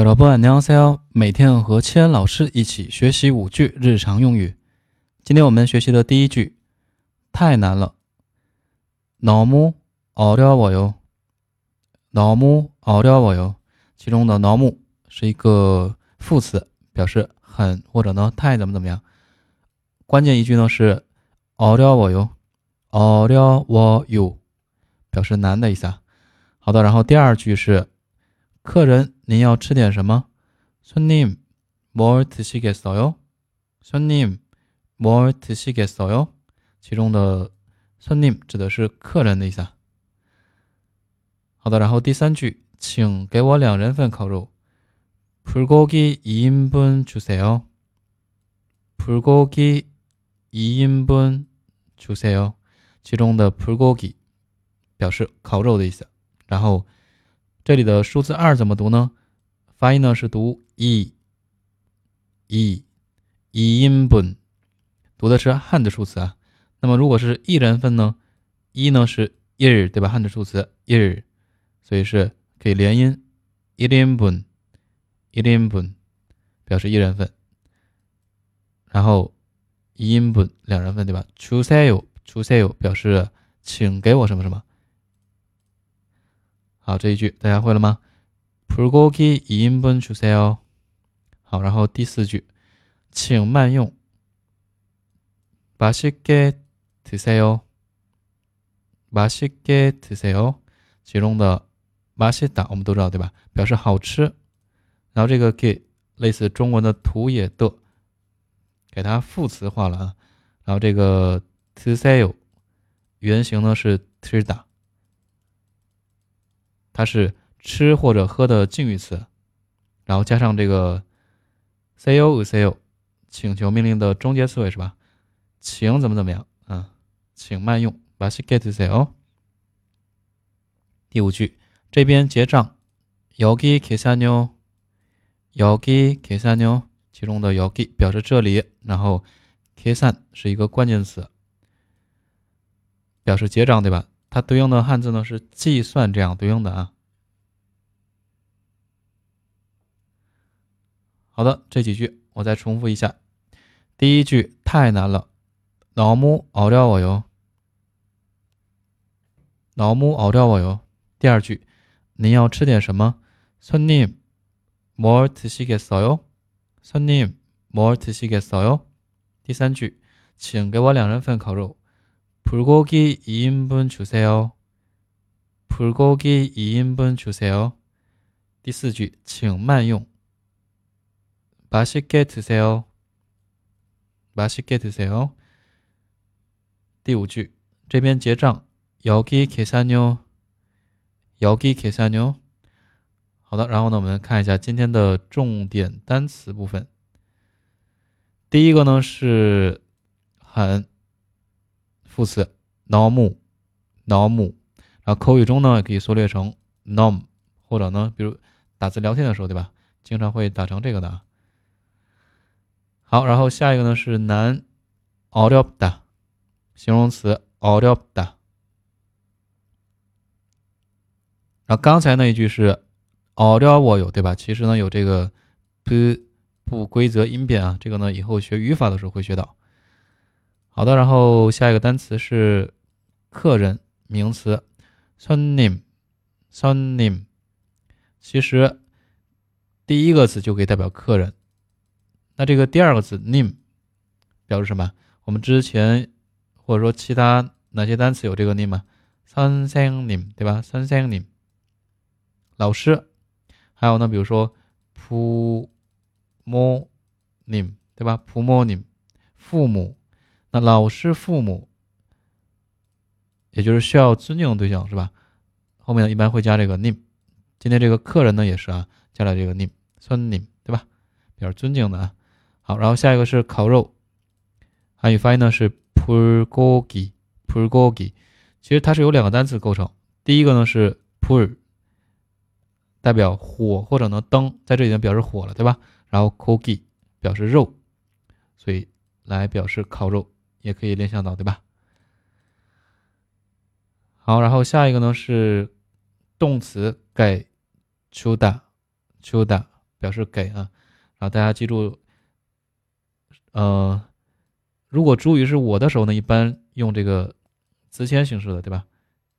小萝卜，안녕하세 요。 每天和千老师一起学习五句日常用语。今天我们学习的第一句，太难了。너무어려워 요。 너무어려워 요。 其中的너무是一个副词，表示很或者呢太怎么怎么样。关键一句呢是어려워 요， 어려워 요， 表示难的意思啊。好的，然后第二句是。 客人，您要吃点什么？손님뭘드시겠어 요？ 손님뭘드시겠어 요？ 其中的손님指的是客人的意思。好的，然后第三句，请给我两人份烤肉。불고기2인분주세 요。 불고기2인분주세 요。 其中的불고기表示烤肉的意思。然后。 这里的数字二怎么读呢？发音呢是读一，一，一音本，读的是汉字数词啊。那么如果是一人份呢，一呢是一日，对吧？汉字数词一日，所以是可以连音一音本，一音本表示一人份。然后一音本两人份，对吧？出塞有出塞有表示请给我什么什么。好，这一句大家会了吗？불고기이인분주세 요。 好，然后第四句，请慢用。맛있게드세 요。 맛있게드세 요。 其中的맛있다我们都知道对吧？表示好吃。然后这个给类似中文的土也的，给它副词化了啊。然后这个드세 요， 原型呢是吃다 它是吃或者喝的敬语词，然后加上这个 say you with you 请求命令的终结词尾是吧？请怎么怎么样？嗯，请慢用，best get to say you。第五句，这边结账，yogi kisanio yogi kisanio 其中的 yogi 表示这里，然后 kisan 是一个关键词。表示结账，对吧？它对应的汉字呢是计算这样对应的啊。好的，这几句我再重复一下。第一句太难了，너무어려워 요， 너무어려워 요。 第二句，您要吃点什么？손님뭘드시겠어 요？ 손님뭘드시겠어 요？ 第三句，请给我两人份烤肉。 불고기 2인분 주세요. 불고기 2인분 주세요. 第四句请慢用 맛있게 드세요. 맛있게 드세요. 第五句这边结账 여기 계산요. 여기 계산요. 好的，然后呢，我们看一下今天的重点单词部分。第一个呢是很 副词 norm，norm，然后口语中呢可以缩略成 norm，或者呢，比如打字聊天的时候，对吧？经常会打成这个的。好，然后下一个呢是难 a u d i o 的形容词 a u d i o 的。然后刚才那一句是 a u d i o 有对吧？其实呢有这个不不规则音变啊，这个呢以后学语法的时候会学到。好的，然后下一个单词是客人，名词손 님， 손 님。 其实第一个词就可以代表客人，那这个第二个词 님表示什么？我们之前或者说其他哪些单词有这个 님 吗？선생 님， 对吧？선생 님， 老师。还有呢，比如说부모 님， 对吧？부모 님， 父母。 那老师父母也就是需要尊敬的对象是吧？后面呢一般会加这个 name，今天这个客人呢也是啊，加了这个 name，name，对吧？表示尊敬的啊。好，然后下一个是烤肉。汉语发音呢是 purgogi，purgogi，其实它是由两个单词构成，第一个呢是 pur。代表火或者呢灯，在这里呢表示火了，对吧？然后 kogi 表示肉，所以来表示烤肉。也可以联想到对吧？好然后下一个呢是动词给出的出的表示给啊。然后大家记住呃如果主语是我的时候呢一般用这个词前形式的对吧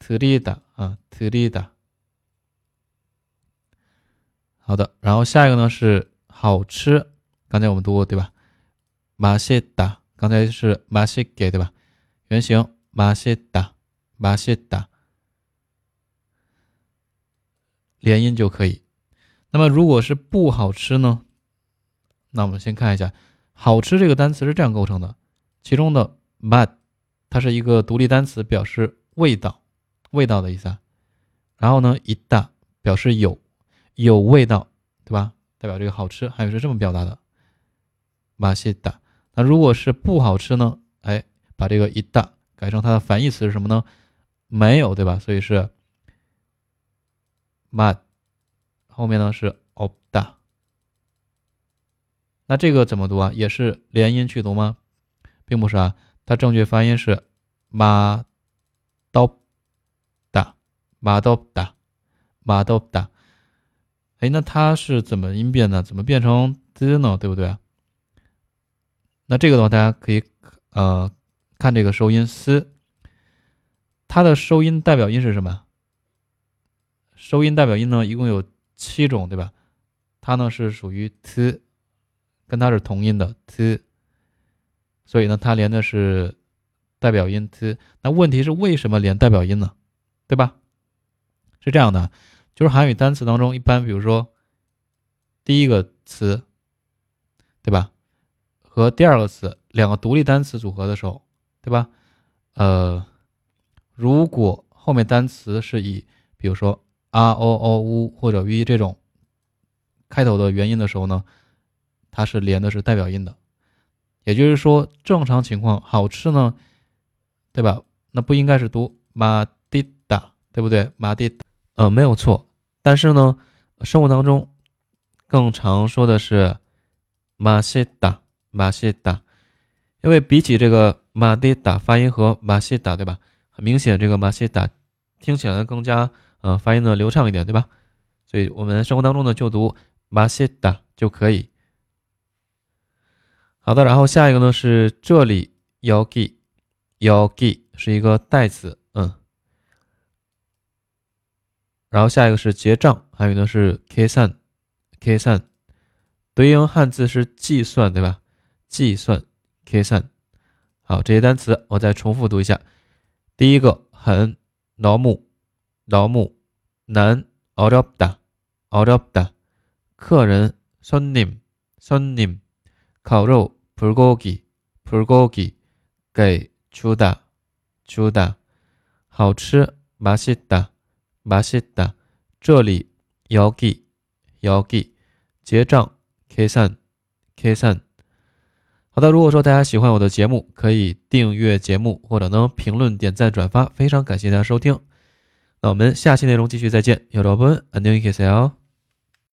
？Terida 啊 terida 好的然后下一个呢是好吃刚才我们读过对吧？马谢达刚才是马西给对吧？原型马西达，马西达，连音就可以。那么如果是不好吃呢？那我们先看一下，好吃这个单词是这样构成的，其中的 “mad” 它是一个独立单词，表示味道，味道的意思。啊。然后呢，一大表示有。有味道，对吧？代表这个好吃，还有是这么表达的，马西达。那如果是不好吃呢？哎，把这个一大改成它的反义词是什么呢？没有，对吧？所以是马，后面呢是奥达。那这个怎么读啊？也是连音去读吗？并不是啊，它正确发音是马刀达，马刀达，马刀达。哎，那它是怎么音变的？怎么变成 z 呢？对不对啊？那这个的话，大家可以呃看这个收音 s，它的收音代表音是什么？收音代表音呢，一共有七种，对吧？它呢是属于 t，跟它是同音的 t，所以呢，它连的是代表音 t。那问题是为什么连代表音呢？对吧？是这样的。就是韩语单词当中，一般比如说第一个词，对吧？和第二个词两个独立单词组合的时候，对吧？呃，如果后面单词是以比如说 r o o u 或者 v 这种开头的元音的时候呢，它是连的是代表音的。也就是说，正常情况好吃呢，对吧？那不应该是读马蒂达，对不对？马蒂。呃，没有错，但是呢，生活当中更常说的是马西达，马西达，因为比起这个马蒂达发音和马西达，对吧？很明显，这个马西达听起来更加呃发音的流畅一点，对吧？所以我们生活当中呢就读马西达就可以。好的，然后下一个呢是这里 yogi，yogi 是一个代词，嗯。然后下一个是结账，还有呢是 k 算，k 算，对应汉字是计算，对吧？计算、计算。好，这些单词我再重复读一下。第一个，很劳木，劳木，难，어렵 다， 어렵 다。 客人，손 님， 손 님。 烤肉，불고 기， 불고 기。 给，주 다， 주 다。 好吃，맛있 다， 맛있 다。 这里，여 기， 여 기。 结账，계 산， 계 산。 好的，如果说大家喜欢我的节目，可以订阅节目或者呢评论、点赞、转发，非常感谢大家收听。那我们下期内容继续再见，여러분안녕히계세 요。